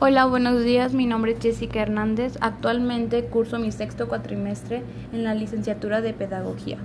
Hola, buenos días. Mi nombre es Jessica Hernández. Actualmente curso mi sexto cuatrimestre en la licenciatura de Pedagogía.